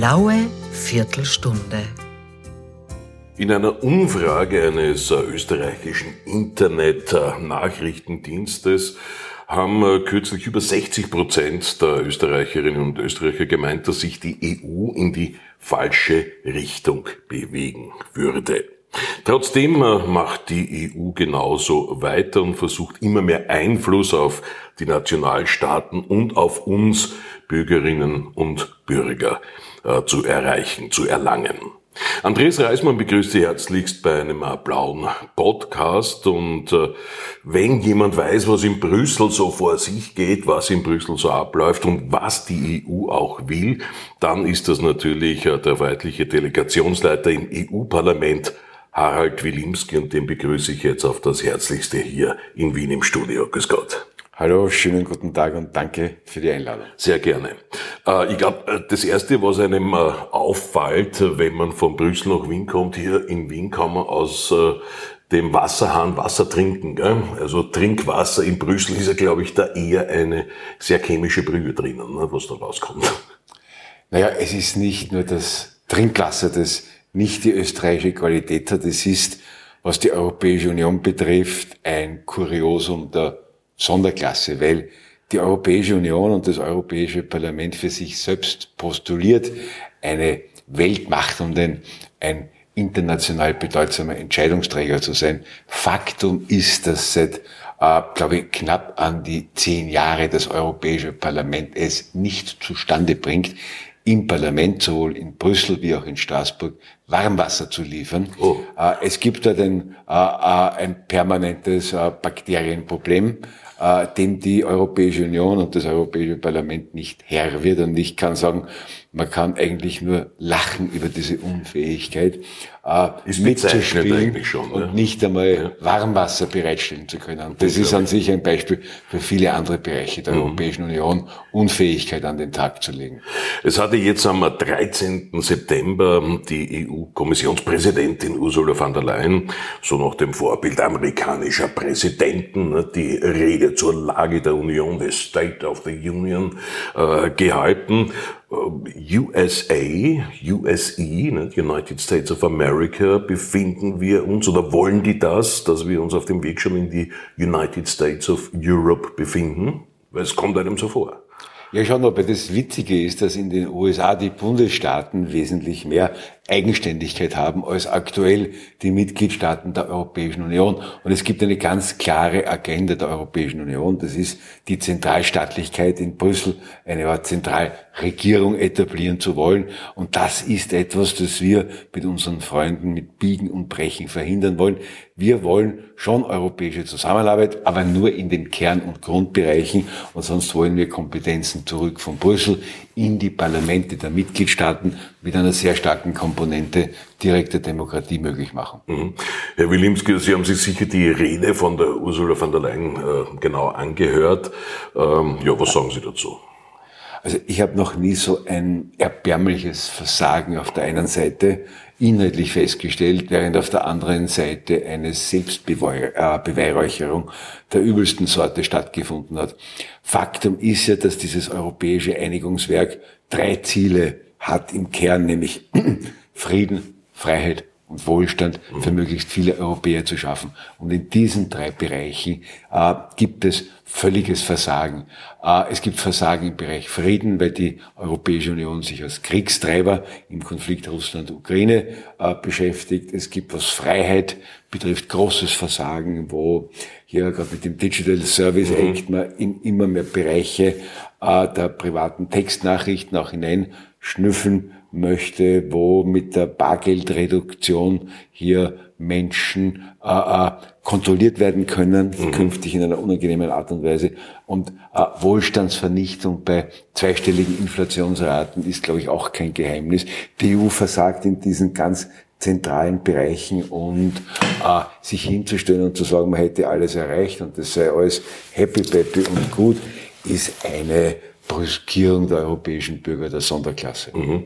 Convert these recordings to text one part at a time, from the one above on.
blaue Viertelstunde. In einer Umfrage eines österreichischen Internet-Nachrichtendienstes haben äh, kürzlich über 60 Prozent der Österreicherinnen und Österreicher gemeint, dass sich die EU in die falsche Richtung bewegen würde. Trotzdem äh, macht die EU genauso weiter und versucht immer mehr Einfluss auf die Nationalstaaten und auf uns Bürgerinnen und Bürger äh, zu erreichen, zu erlangen. Andreas Reismann begrüßt Sie herzlichst bei einem äh, blauen Podcast und äh, wenn jemand weiß, was in Brüssel so vor sich geht, was in Brüssel so abläuft und was die EU auch will, dann ist das natürlich äh, der weibliche Delegationsleiter im EU-Parlament Harald Wilimski und den begrüße ich jetzt auf das Herzlichste hier in Wien im Studio. Grüß Gott. Hallo, schönen guten Tag und danke für die Einladung. Sehr gerne. Äh, ich glaube, äh, das Erste, was einem äh, auffällt, wenn man von Brüssel nach Wien kommt, hier in Wien kann man aus dem Wasserhahn Wasser trinken. Gell? Also Trinkwasser in Brüssel ist ja, glaube ich, da eher eine sehr chemische Brühe drinnen, ne, was da rauskommt. Naja, es ist nicht nur das Trinkwasser, das nicht die österreichische Qualität hat. Es ist, was die Europäische Union betrifft, ein Kuriosum der Sonderklasse, weil die Europäische Union und das Europäische Parlament für sich selbst postuliert, eine Weltmacht und ein, ein international bedeutsamer Entscheidungsträger zu sein. Faktum ist, dass seit, äh, glaube ich, knapp an die zehn Jahre das Europäische Parlament es nicht zustande bringt, im Parlament, sowohl in Brüssel wie auch in Straßburg, Warmwasser zu liefern. Oh. Äh, es gibt dort ein, äh, ein permanentes Bakterienproblem äh, dem die Europäische Union und das Europäische Parlament nicht Herr wird. Und ich kann sagen, man kann eigentlich nur lachen über diese Unfähigkeit, äh, ist mitzuspielen schon, und ja. nicht einmal ja. Warmwasser bereitstellen zu können. Und das ist an sich ein Beispiel für viele andere Bereiche der mhm. Europäischen Union, Unfähigkeit an den Tag zu legen. Es hatte jetzt am 13. September die EU-Kommissionspräsidentin Ursula von der Leyen, so nach dem Vorbild amerikanischer Präsidenten, ne, die Rede zur Lage der Union, the State of the Union, äh, gehalten. USA, USE, ne, United States of America, befinden wir uns oder wollen die das, dass wir uns auf dem Weg schon in die United States of Europe befinden? Weil es kommt einem so vor. Ja, schon, aber das Witzige ist, dass in den USA die Bundesstaaten wesentlich mehr Eigenständigkeit haben als aktuell die Mitgliedstaaten der Europäischen Union. Und es gibt eine ganz klare Agenda der Europäischen Union. Das ist die Zentralstaatlichkeit in Brüssel, eine Art Zentralregierung etablieren zu wollen. Und das ist etwas, das wir mit unseren Freunden mit Biegen und Brechen verhindern wollen. Wir wollen schon europäische Zusammenarbeit, aber nur in den Kern- und Grundbereichen. Und sonst wollen wir Kompetenzen zurück von Brüssel in die Parlamente der Mitgliedstaaten mit einer sehr starken Komponente direkte Demokratie möglich machen. Mhm. Herr Wilimski, Sie haben sich sicher die Rede von der Ursula von der Leyen äh, genau angehört. Ähm, ja, was sagen Sie dazu? Also ich habe noch nie so ein erbärmliches Versagen auf der einen Seite inhaltlich festgestellt, während auf der anderen Seite eine Selbstbeweihräucherung der übelsten Sorte stattgefunden hat. Faktum ist ja, dass dieses europäische Einigungswerk drei Ziele hat im Kern, nämlich Frieden, Freiheit und Wohlstand für möglichst viele Europäer zu schaffen. Und in diesen drei Bereichen äh, gibt es völliges Versagen. Äh, es gibt Versagen im Bereich Frieden, weil die Europäische Union sich als Kriegstreiber im Konflikt Russland-Ukraine äh, beschäftigt. Es gibt, was Freiheit betrifft, großes Versagen, wo hier gerade mit dem Digital Service mhm. Act man in immer mehr Bereiche äh, der privaten Textnachrichten auch hineinschnüffeln möchte, wo mit der Bargeldreduktion hier Menschen äh, äh, kontrolliert werden können, mhm. künftig in einer unangenehmen Art und Weise. Und äh, Wohlstandsvernichtung bei zweistelligen Inflationsraten ist, glaube ich, auch kein Geheimnis. Die EU versagt in diesen ganz zentralen Bereichen und äh, sich hinzustellen und zu sagen, man hätte alles erreicht und das sei alles happy, peppy und gut, ist eine Brüskierung der europäischen Bürger der Sonderklasse. Mhm.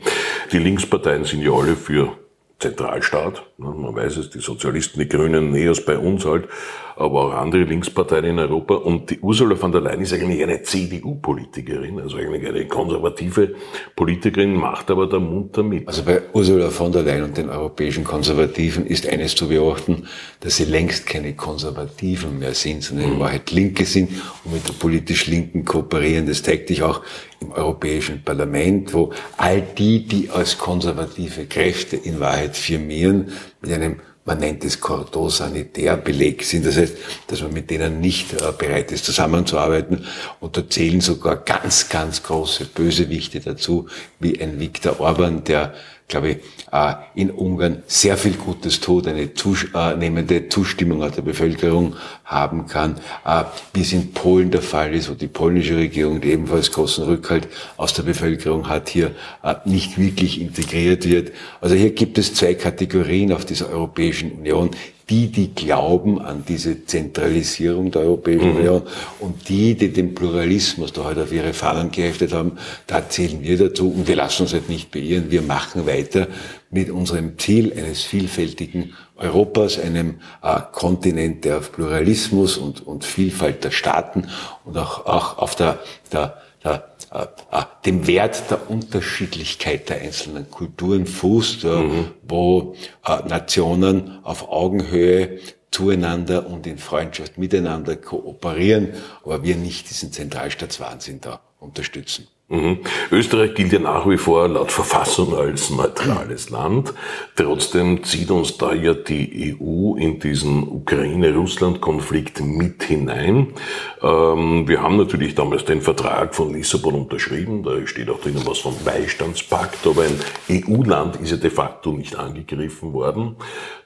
Die Linksparteien sind ja alle für Zentralstaat. Man weiß es, die Sozialisten, die Grünen, NEOS bei uns halt, aber auch andere Linksparteien in Europa. Und die Ursula von der Leyen ist eigentlich eine CDU-Politikerin, also eigentlich eine konservative Politikerin, macht aber der Mund damit. Also bei Ursula von der Leyen und den europäischen Konservativen ist eines zu beobachten, dass sie längst keine Konservativen mehr sind, sondern in Wahrheit Linke sind und mit der politisch Linken kooperieren. Das zeigt sich auch im Europäischen Parlament, wo all die, die als konservative Kräfte in Wahrheit firmieren, mit einem man nennt es Cordon-Sanitär-Beleg sind. Das heißt, dass man mit denen nicht äh, bereit ist, zusammenzuarbeiten. Und da zählen sogar ganz, ganz große Bösewichte dazu, wie ein Viktor Orban, der glaube ich, äh, in Ungarn sehr viel Gutes tut, eine zunehmende Zustimmung aus der Bevölkerung haben kann, äh, wie es in Polen der Fall ist, wo die polnische Regierung, die ebenfalls großen Rückhalt aus der Bevölkerung hat, hier äh, nicht wirklich integriert wird. Also hier gibt es zwei Kategorien auf dieser Europäischen Union die, die glauben an diese Zentralisierung der Europäischen mhm. Union und die, die den Pluralismus da heute auf ihre Fahnen geheftet haben, da zählen wir dazu und wir lassen uns halt nicht beirren. Wir machen weiter mit unserem Ziel eines vielfältigen Europas, einem äh, Kontinent, der auf Pluralismus und, und Vielfalt der Staaten und auch, auch auf der, der, der äh, äh, dem Wert der Unterschiedlichkeit der einzelnen Kulturen fußt, mhm. wo äh, Nationen auf Augenhöhe zueinander und in Freundschaft miteinander kooperieren, aber wir nicht diesen Zentralstaatswahnsinn da unterstützen. Mhm. Österreich gilt ja nach wie vor laut Verfassung als neutrales Land. Trotzdem zieht uns da ja die EU in diesen Ukraine-Russland-Konflikt mit hinein. Ähm, wir haben natürlich damals den Vertrag von Lissabon unterschrieben. Da steht auch drinnen was vom Beistandspakt. Aber ein EU-Land ist ja de facto nicht angegriffen worden.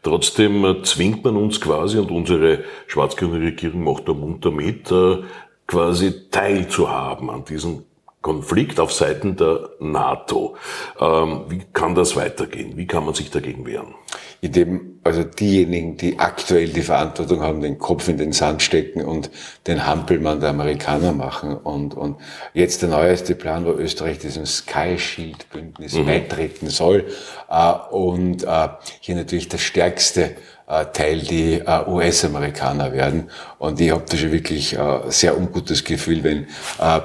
Trotzdem äh, zwingt man uns quasi und unsere schwarz-grüne Regierung macht da munter mit, äh, quasi teilzuhaben an diesem Konflikt auf Seiten der NATO. Ähm, wie kann das weitergehen? Wie kann man sich dagegen wehren? Indem also diejenigen, die aktuell die Verantwortung haben, den Kopf in den Sand stecken und den Hampelmann der Amerikaner machen. Und, und jetzt der neueste Plan, wo Österreich diesem Sky Shield Bündnis mhm. beitreten soll äh, und äh, hier natürlich das stärkste äh, Teil die US-Amerikaner werden. Und ich habe da schon wirklich sehr ungutes Gefühl, wenn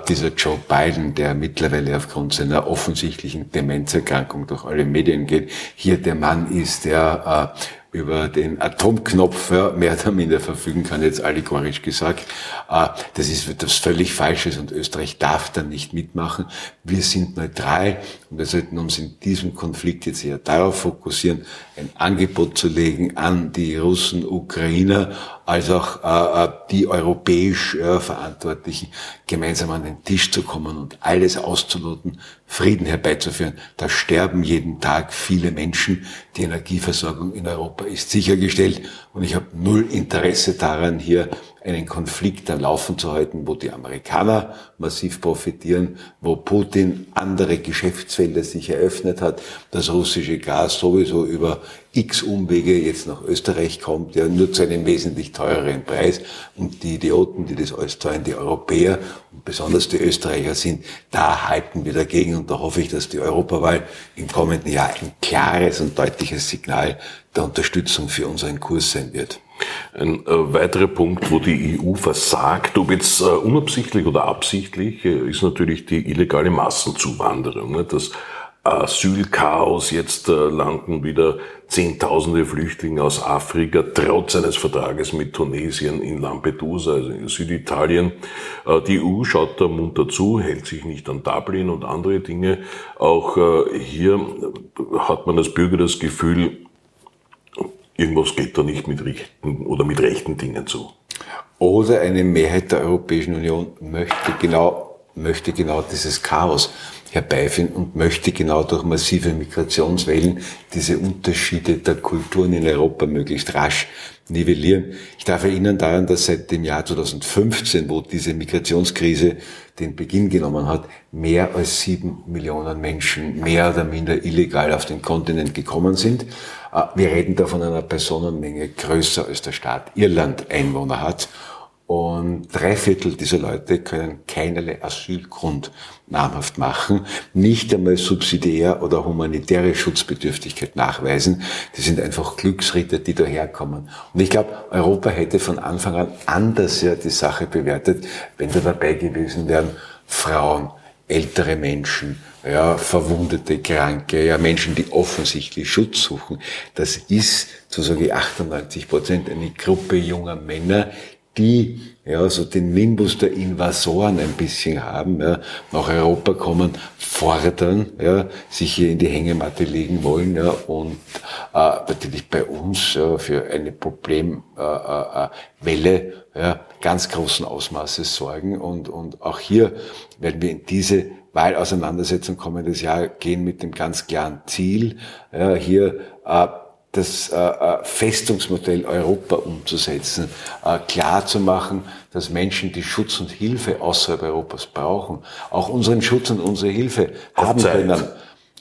dieser Joe Biden, der mittlerweile aufgrund seiner offensichtlichen Demenzerkrankung durch alle Medien geht, hier der Mann ist, der über den Atomknopf mehr oder minder verfügen kann, jetzt allegorisch gesagt. Äh, das ist etwas völlig Falsches und Österreich darf da nicht mitmachen. Wir sind neutral und wir sollten uns in diesem Konflikt jetzt eher darauf fokussieren, ein Angebot zu legen an die Russen, Ukrainer, als auch äh, äh, die europäisch äh, Verantwortlichen gemeinsam an den Tisch zu kommen und alles auszuloten, Frieden herbeizuführen. Da sterben jeden Tag viele Menschen. Die Energieversorgung in Europa ist sichergestellt und ich habe null Interesse daran, hier einen Konflikt am Laufen zu halten, wo die Amerikaner massiv profitieren, wo Putin andere Geschäftsfelder sich eröffnet hat, das russische Gas sowieso über x Umwege jetzt nach Österreich kommt, ja nur zu einem wesentlich teureren Preis und die Idioten, die das alles zahlen, die Europäer und besonders die Österreicher sind, da halten wir dagegen und da hoffe ich, dass die Europawahl im kommenden Jahr ein klares und deutliches Signal der Unterstützung für unseren Kurs sein wird. Ein äh, weiterer Punkt, wo die EU versagt, ob jetzt äh, unabsichtlich oder absichtlich, äh, ist natürlich die illegale Massenzuwanderung. Ne? Das Asylchaos, jetzt äh, landen wieder Zehntausende Flüchtlinge aus Afrika, trotz eines Vertrages mit Tunesien in Lampedusa, also in Süditalien. Äh, die EU schaut da munter zu, hält sich nicht an Dublin und andere Dinge. Auch äh, hier hat man als Bürger das Gefühl, irgendwas geht da nicht mit rechten oder mit rechten Dingen zu. Oder eine Mehrheit der Europäischen Union möchte genau, möchte genau dieses Chaos herbeiführen und möchte genau durch massive Migrationswellen diese Unterschiede der Kulturen in Europa möglichst rasch nivellieren. Ich darf erinnern daran, dass seit dem Jahr 2015, wo diese Migrationskrise den Beginn genommen hat, mehr als sieben Millionen Menschen mehr oder minder illegal auf den Kontinent gekommen sind. Äh, wir reden da von einer Personenmenge größer als der Staat Irland Einwohner hat. Und drei Viertel dieser Leute können keinerlei Asylgrund namhaft machen, nicht einmal subsidiär oder humanitäre Schutzbedürftigkeit nachweisen. Die sind einfach Glücksritter, die daherkommen. Und ich glaube, Europa hätte von Anfang an anders ja die Sache bewertet, wenn da dabei gewesen wären Frauen, ältere Menschen, ja, Verwundete, Kranke, ja, Menschen, die offensichtlich Schutz suchen. Das ist, so sage ich 98 Prozent, eine Gruppe junger Männer, die ja so den Nimbus der Invasoren ein bisschen haben, ja, nach Europa kommen, fordern, ja, sich hier in die Hängematte legen wollen ja, und äh, natürlich bei uns ja, für eine Problemwelle äh, äh, ja, ganz großen Ausmaßes sorgen und, und auch hier werden wir in diese Wahlauseinandersetzung kommendes Jahr gehen mit dem ganz klaren Ziel, ja, hier äh, das äh, äh, Festungsmodell Europa umzusetzen, äh, klar zu machen, dass Menschen, die Schutz und Hilfe außerhalb Europas brauchen, auch unseren Schutz und unsere Hilfe haben können.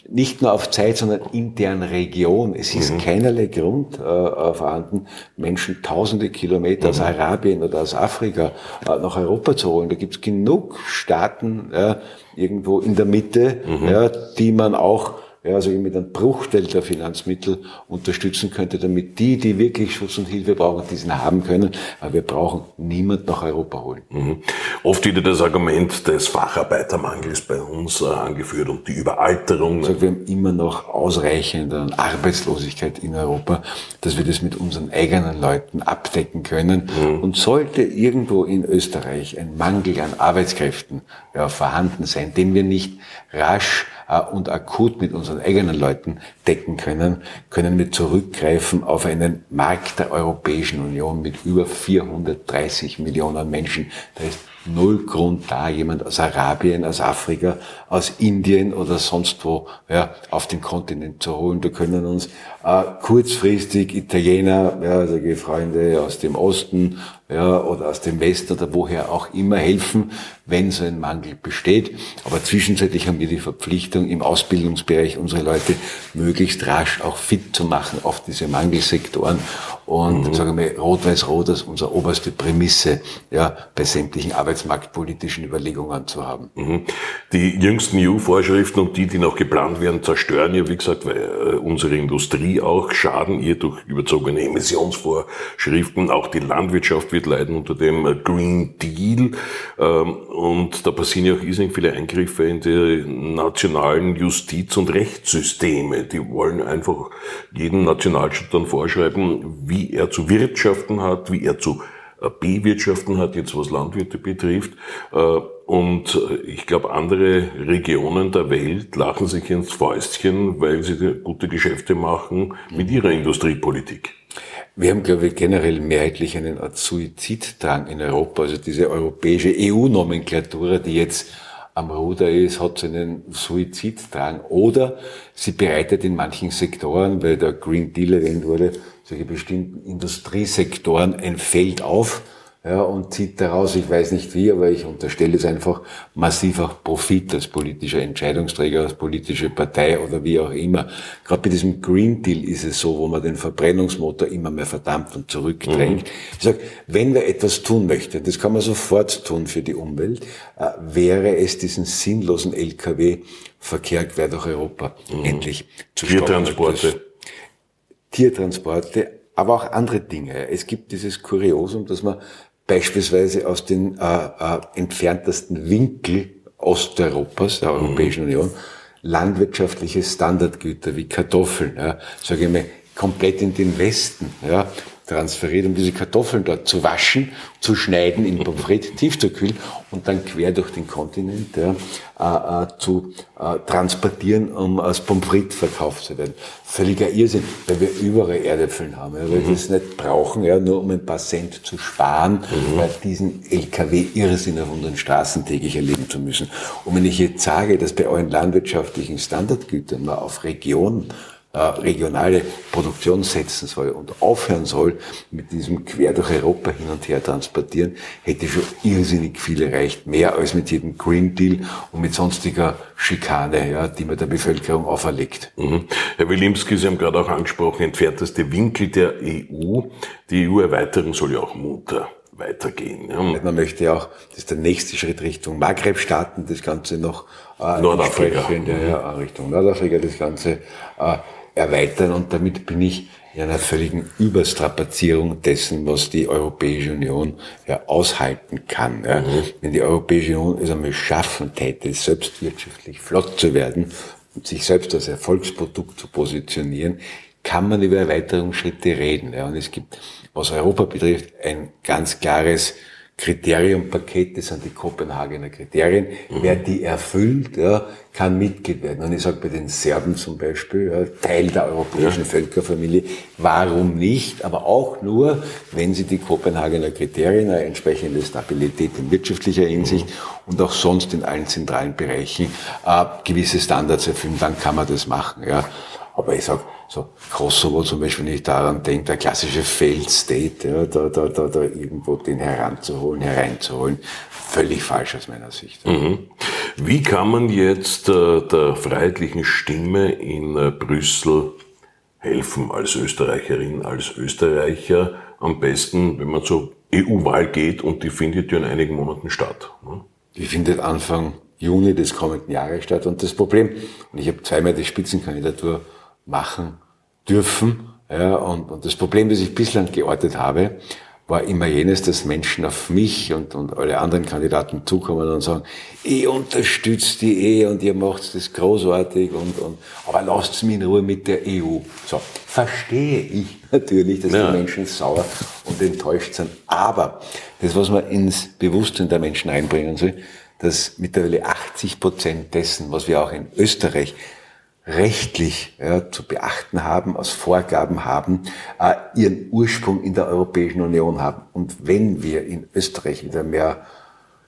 Nicht nur auf Zeit, sondern in deren Region. Es ist mhm. keinerlei Grund äh, äh vorhanden, Menschen tausende Kilometer mhm. aus Arabien oder aus Afrika äh, nach Europa zu holen. Da gibt es genug Staaten äh, irgendwo in der Mitte, mhm. ja, die man auch ja, also mit einem Bruchteil der Finanzmittel unterstützen könnte, damit die, die wirklich Schutz und Hilfe brauchen, diesen haben können. Aber wir brauchen niemand nach Europa holen. Mhm. Oft wird das Argument des Facharbeitermangels bei uns äh, angeführt und die Überalterung. Also wir haben immer noch ausreichende Arbeitslosigkeit in Europa, dass wir das mit unseren eigenen Leuten abdecken können. Mhm. Und sollte irgendwo in Österreich ein Mangel an Arbeitskräften ja, vorhanden sein, den wir nicht rasch und akut mit unseren eigenen Leuten decken können, können wir zurückgreifen auf einen Markt der Europäischen Union mit über 430 Millionen Menschen. Da ist null Grund da, jemand aus Arabien, aus Afrika, aus Indien oder sonst wo ja, auf den Kontinent zu holen. Da können uns äh, kurzfristig Italiener, ja, also Freunde aus dem Osten ja, oder aus dem Westen oder woher auch immer helfen, wenn so ein Mangel besteht. Aber zwischenzeitlich haben wir die Verpflichtung, im Ausbildungsbereich unsere Leute möglichst rasch auch fit zu machen auf diese Mangelsektoren. Und mhm. sagen wir, Rot-Weiß-Rot ist unsere oberste Prämisse, ja, bei sämtlichen arbeitsmarktpolitischen Überlegungen zu haben. Mhm. Die jüngsten EU-Vorschriften und die, die noch geplant werden, zerstören ja, wie gesagt, weil, äh, unsere Industrie auch, schaden ihr durch überzogene Emissionsvorschriften. Auch die Landwirtschaft wird leiden unter dem äh, Green Deal. Ähm, und da passieren ja auch irrsinnig viele Eingriffe in die nationalen Justiz- und Rechtssysteme. Die wollen einfach jedem Nationalstaat dann vorschreiben, wie er zu wirtschaften hat, wie er zu äh, bewirtschaften hat, jetzt was Landwirte betrifft. Äh, und äh, ich glaube, andere Regionen der Welt lachen sich ins Fäustchen, weil sie gute Geschäfte machen mit ihrer Industriepolitik. Wir haben, glaube ich, generell mehrheitlich einen Art Suiziddrang in Europa. Also diese europäische EU-Nomenklatur, die jetzt am Ruder ist, hat so einen Suiziddrang. Oder sie bereitet in manchen Sektoren, weil der Green Deal erwähnt wurde, solche bestimmten Industriesektoren ein Feld auf, ja, und zieht daraus, ich weiß nicht wie, aber ich unterstelle es einfach, massiver Profit als politischer Entscheidungsträger, als politische Partei oder wie auch immer. Gerade bei diesem Green Deal ist es so, wo man den Verbrennungsmotor immer mehr verdampft und zurückdrängt. Mhm. Ich sage, wenn wir etwas tun möchten, das kann man sofort tun für die Umwelt, äh, wäre es diesen sinnlosen Lkw-Verkehr quer durch Europa mhm. endlich zu stoppen. Tiertransporte. Tiertransporte, aber auch andere Dinge. Es gibt dieses Kuriosum, dass man beispielsweise aus den äh, äh, entferntesten Winkel Osteuropas, der Europäischen mhm. Union, landwirtschaftliche Standardgüter wie Kartoffeln, ja, sage ich mal, komplett in den Westen, ja, transferiert, um diese Kartoffeln dort zu waschen, zu schneiden, in Pommes frites tief zu kühlen und dann quer durch den Kontinent ja, äh, äh, zu äh, transportieren, um als Pommes frites verkauft zu werden. Völliger Irrsinn, weil wir überall Erdäpfeln haben, ja, weil mhm. wir es nicht brauchen, ja, nur um ein paar Cent zu sparen, mhm. weil diesen LKW-Irrsinn auf unseren Straßen täglich erleben zu müssen. Und wenn ich jetzt sage, dass bei allen landwirtschaftlichen Standardgütern man auf Regionen äh, regionale Produktion setzen soll und aufhören soll mit diesem quer durch Europa hin und her transportieren, hätte schon irrsinnig viel erreicht. Mehr als mit jedem Green Deal und mit sonstiger Schikane, ja, die man der Bevölkerung auferlegt. Mhm. Herr Wilimski, Sie haben gerade auch angesprochen, entfernteste Winkel der EU. Die EU-Erweiterung soll ja auch munter weitergehen. Ja. Man möchte ja auch, das ist der nächste Schritt Richtung Maghreb-Staaten, das Ganze noch äh, Nordafrika. Ja, Richtung Nordafrika das Ganze äh, erweitern und damit bin ich in einer völligen Überstrapazierung dessen, was die Europäische Union ja aushalten kann. Ja. Mhm. Wenn die Europäische Union es einmal schaffen täte, selbst wirtschaftlich flott zu werden und sich selbst als Erfolgsprodukt zu positionieren, kann man über Erweiterungsschritte reden. Ja. Und es gibt, was Europa betrifft, ein ganz klares Kriteriumpaket, das sind die Kopenhagener Kriterien. Mhm. Wer die erfüllt, ja, kann Mitglied werden. Und ich sage bei den Serben zum Beispiel, ja, Teil der europäischen ja. Völkerfamilie, warum nicht? Aber auch nur, wenn sie die Kopenhagener Kriterien, eine entsprechende Stabilität in wirtschaftlicher Hinsicht mhm. und auch sonst in allen zentralen Bereichen äh, gewisse Standards erfüllen, dann kann man das machen. Ja. Aber ich sage, so Kosovo zum Beispiel, wenn ich daran denke, der klassische Failed State, ja, da, da, da, da irgendwo den heranzuholen, hereinzuholen, völlig falsch aus meiner Sicht. Mhm. Wie kann man jetzt äh, der freiheitlichen Stimme in äh, Brüssel helfen als Österreicherin, als Österreicher? Am besten, wenn man zur EU-Wahl geht und die findet ja in einigen Monaten statt. Ne? Die findet Anfang Juni des kommenden Jahres statt. Und das Problem, und ich habe zweimal die Spitzenkandidatur machen dürfen. Ja, und, und das Problem, das ich bislang geortet habe, war immer jenes, dass Menschen auf mich und, und alle anderen Kandidaten zukommen und sagen, ich unterstütze die Ehe und ihr macht das großartig und, und aber lasst mich in Ruhe mit der EU. So, verstehe ich natürlich, dass ja. die Menschen sauer und enttäuscht sind. Aber das, was man ins Bewusstsein der Menschen einbringen soll, dass mittlerweile 80 Prozent dessen, was wir auch in Österreich rechtlich ja, zu beachten haben, als Vorgaben haben, äh, ihren Ursprung in der Europäischen Union haben. Und wenn wir in Österreich wieder mehr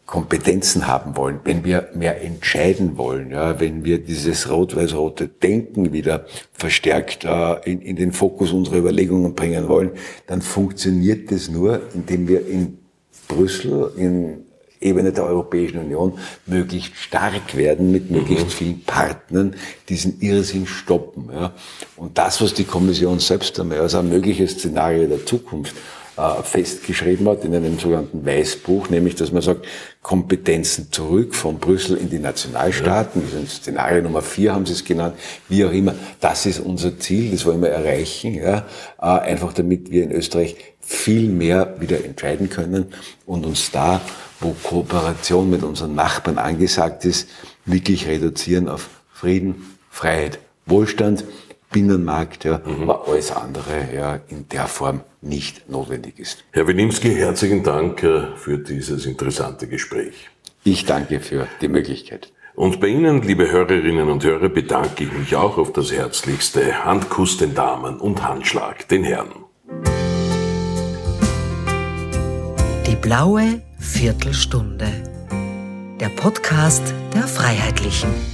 Kompetenzen haben wollen, wenn wir mehr entscheiden wollen, ja, wenn wir dieses rot-weiß-rote Denken wieder verstärkt äh, in, in den Fokus unserer Überlegungen bringen wollen, dann funktioniert das nur, indem wir in Brüssel, in Ebene der Europäischen Union möglichst stark werden, mit möglichst mhm. vielen Partnern diesen Irrsinn stoppen. Ja. Und das, was die Kommission selbst einmal als ein mögliches Szenario der Zukunft äh, festgeschrieben hat in einem sogenannten Weißbuch, nämlich dass man sagt, Kompetenzen zurück von Brüssel in die Nationalstaaten, ja. das Szenario Nummer vier haben sie es genannt, wie auch immer, das ist unser Ziel, das wollen wir erreichen, ja, äh, einfach damit wir in Österreich viel mehr wieder entscheiden können und uns da wo Kooperation mit unseren Nachbarn angesagt ist, wirklich reduzieren auf Frieden, Freiheit, Wohlstand, Binnenmarkt, ja, mhm. aber alles andere ja in der Form nicht notwendig ist. Herr Wilimski, herzlichen Dank äh, für dieses interessante Gespräch. Ich danke für die Möglichkeit. Und bei Ihnen, liebe Hörerinnen und Hörer, bedanke ich mich auch auf das Herzlichste. Handkuss den Damen und Handschlag den Herren. Die blaue Viertelstunde. Der Podcast der Freiheitlichen.